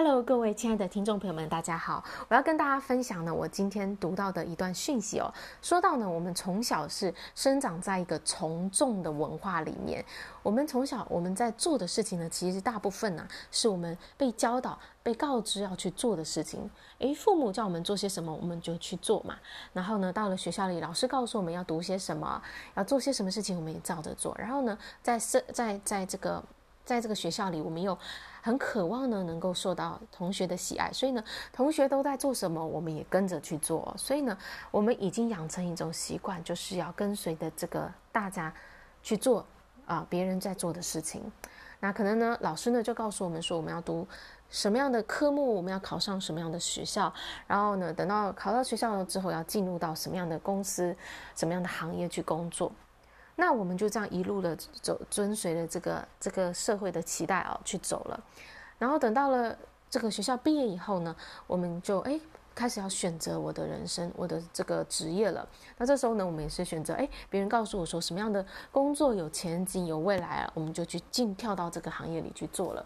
Hello，各位亲爱的听众朋友们，大家好！我要跟大家分享呢，我今天读到的一段讯息哦。说到呢，我们从小是生长在一个从众的文化里面，我们从小我们在做的事情呢，其实大部分呢、是我们被教导、被告知要去做的事情。诶，父母叫我们做些什么，我们就去做嘛。然后呢，到了学校里，老师告诉我们要读些什么，要做些什么事情，我们也照着做。然后呢，在在在在这个在这个学校里，我们又很渴望呢，能够受到同学的喜爱，所以呢，同学都在做什么，我们也跟着去做。所以呢，我们已经养成一种习惯，就是要跟随的这个大家去做啊，别人在做的事情。那可能呢，老师呢就告诉我们说，我们要读什么样的科目，我们要考上什么样的学校，然后呢，等到考到学校了之后，要进入到什么样的公司、什么样的行业去工作。那我们就这样一路的走，遵随了这个这个社会的期待啊去走了，然后等到了这个学校毕业以后呢，我们就哎开始要选择我的人生，我的这个职业了。那这时候呢，我们也是选择哎，别人告诉我说什么样的工作有前景有未来啊，我们就去进跳到这个行业里去做了。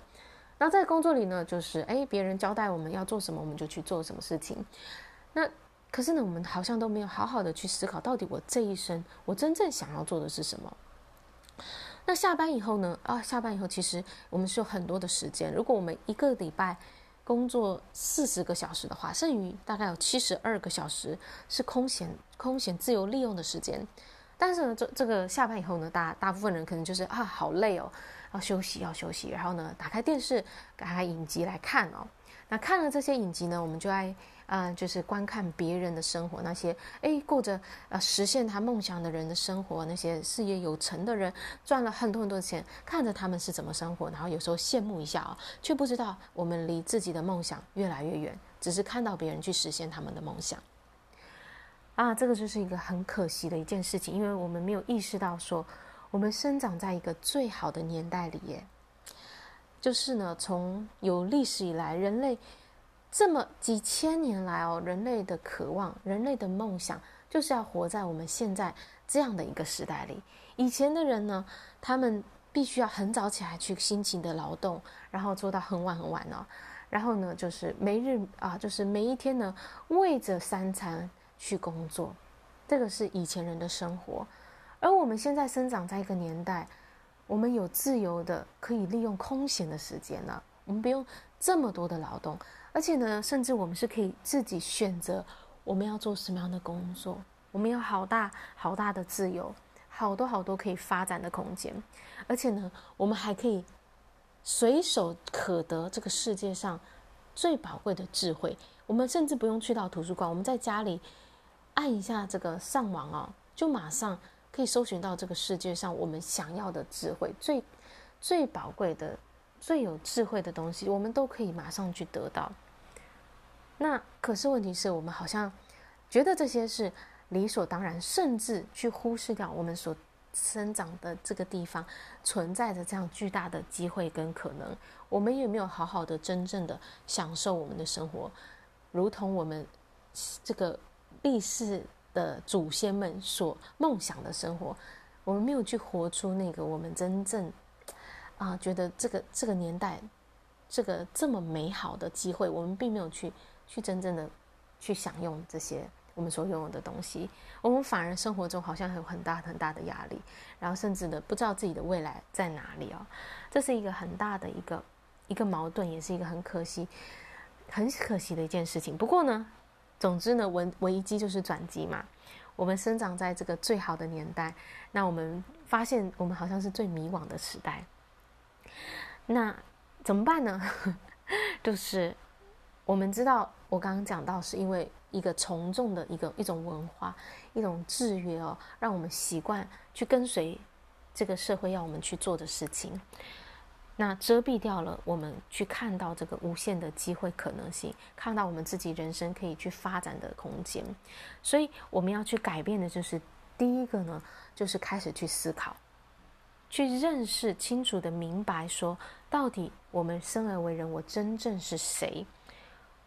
那在工作里呢，就是哎别人交代我们要做什么，我们就去做什么事情。那可是呢，我们好像都没有好好的去思考，到底我这一生我真正想要做的是什么。那下班以后呢？啊，下班以后其实我们是有很多的时间。如果我们一个礼拜工作四十个小时的话，剩余大概有七十二个小时是空闲、空闲自由利用的时间。但是呢，这这个下班以后呢，大大部分人可能就是啊，好累哦，要休息，要休息。然后呢，打开电视，打开影集来看哦。那看了这些影集呢，我们就爱。啊、就是观看别人的生活，那些哎过着呃实现他梦想的人的生活，那些事业有成的人赚了很多很多的钱，看着他们是怎么生活，然后有时候羡慕一下啊、却不知道我们离自己的梦想越来越远，只是看到别人去实现他们的梦想。啊，这个就是一个很可惜的一件事情，因为我们没有意识到说，我们生长在一个最好的年代里耶，就是呢，从有历史以来，人类。这么几千年来哦，人类的渴望，人类的梦想，就是要活在我们现在这样的一个时代里。以前的人呢，他们必须要很早起来去辛勤的劳动，然后做到很晚很晚哦。然后呢，就是每日啊，就是每一天呢，为着三餐去工作，这个是以前人的生活。而我们现在生长在一个年代，我们有自由的可以利用空闲的时间了，我们不用这么多的劳动。而且呢，甚至我们是可以自己选择我们要做什么样的工作，我们有好大好大的自由，好多好多可以发展的空间。而且呢，我们还可以随手可得这个世界上最宝贵的智慧。我们甚至不用去到图书馆，我们在家里按一下这个上网哦，就马上可以搜寻到这个世界上我们想要的智慧，最最宝贵的。最有智慧的东西，我们都可以马上去得到。那可是问题是我们好像觉得这些是理所当然，甚至去忽视掉我们所生长的这个地方存在着这样巨大的机会跟可能。我们有没有好好的、真正的享受我们的生活，如同我们这个历史的祖先们所梦想的生活。我们没有去活出那个我们真正。啊，觉得这个这个年代，这个这么美好的机会，我们并没有去去真正的去享用这些我们所拥有的东西，我们反而生活中好像有很大很大的压力，然后甚至呢不知道自己的未来在哪里哦，这是一个很大的一个一个矛盾，也是一个很可惜很可惜的一件事情。不过呢，总之呢，危危机就是转机嘛。我们生长在这个最好的年代，那我们发现我们好像是最迷惘的时代。那怎么办呢？就是我们知道，我刚刚讲到，是因为一个从众的一个一种文化，一种制约哦，让我们习惯去跟随这个社会要我们去做的事情，那遮蔽掉了我们去看到这个无限的机会可能性，看到我们自己人生可以去发展的空间。所以我们要去改变的就是第一个呢，就是开始去思考。去认识清楚的明白，说到底，我们生而为人，我真正是谁？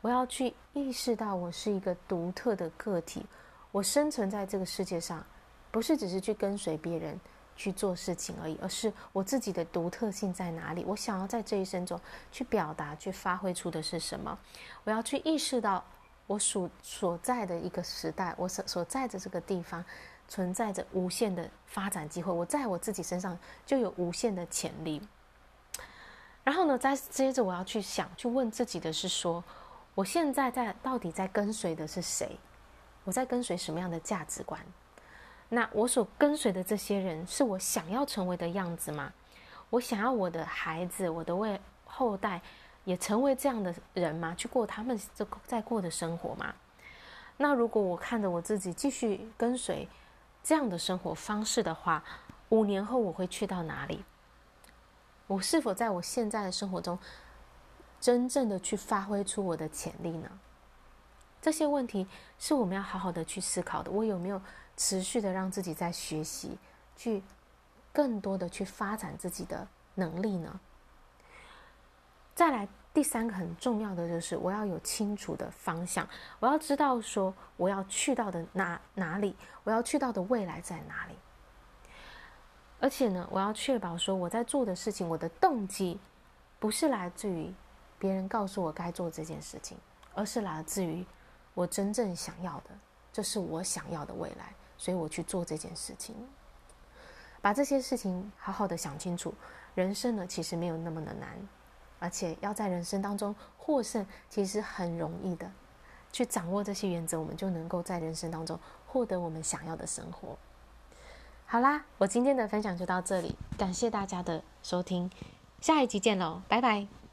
我要去意识到，我是一个独特的个体。我生存在这个世界上，不是只是去跟随别人去做事情而已，而是我自己的独特性在哪里？我想要在这一生中去表达、去发挥出的是什么？我要去意识到我所所在的一个时代，我所所在的这个地方存在着无限的发展机会。我在我自己身上就有无限的潜力。然后呢，再接着我要去想、去问自己的是说，我现在在到底在跟随的是谁？我在跟随什么样的价值观？那我所跟随的这些人，是我想要成为的样子吗？我想要我的孩子、我的未后代也成为这样的人吗？去过他们这在过的生活吗？那如果我看着我自己继续跟随这样的生活方式的话，五年后我会去到哪里？我是否在我现在的生活中，真正的去发挥出我的潜力呢？这些问题是我们要好好的去思考的。我有没有持续的让自己在学习，去更多的去发展自己的能力呢？再来，第三个很重要的就是我要有清楚的方向，我要知道说我要去到的哪哪里，我要去到的未来在哪里。而且呢，我要确保说我在做的事情，我的动机不是来自于。别人告诉我该做这件事情，而是来自于我真正想要的，这是我想要的未来，所以我去做这件事情。把这些事情好好的想清楚，人生呢，其实没有那么的难，而且要在人生当中获胜，其实很容易的。去掌握这些原则，我们就能够在人生当中获得我们想要的生活。好啦，我今天的分享就到这里，感谢大家的收听，下一集见喽，拜拜。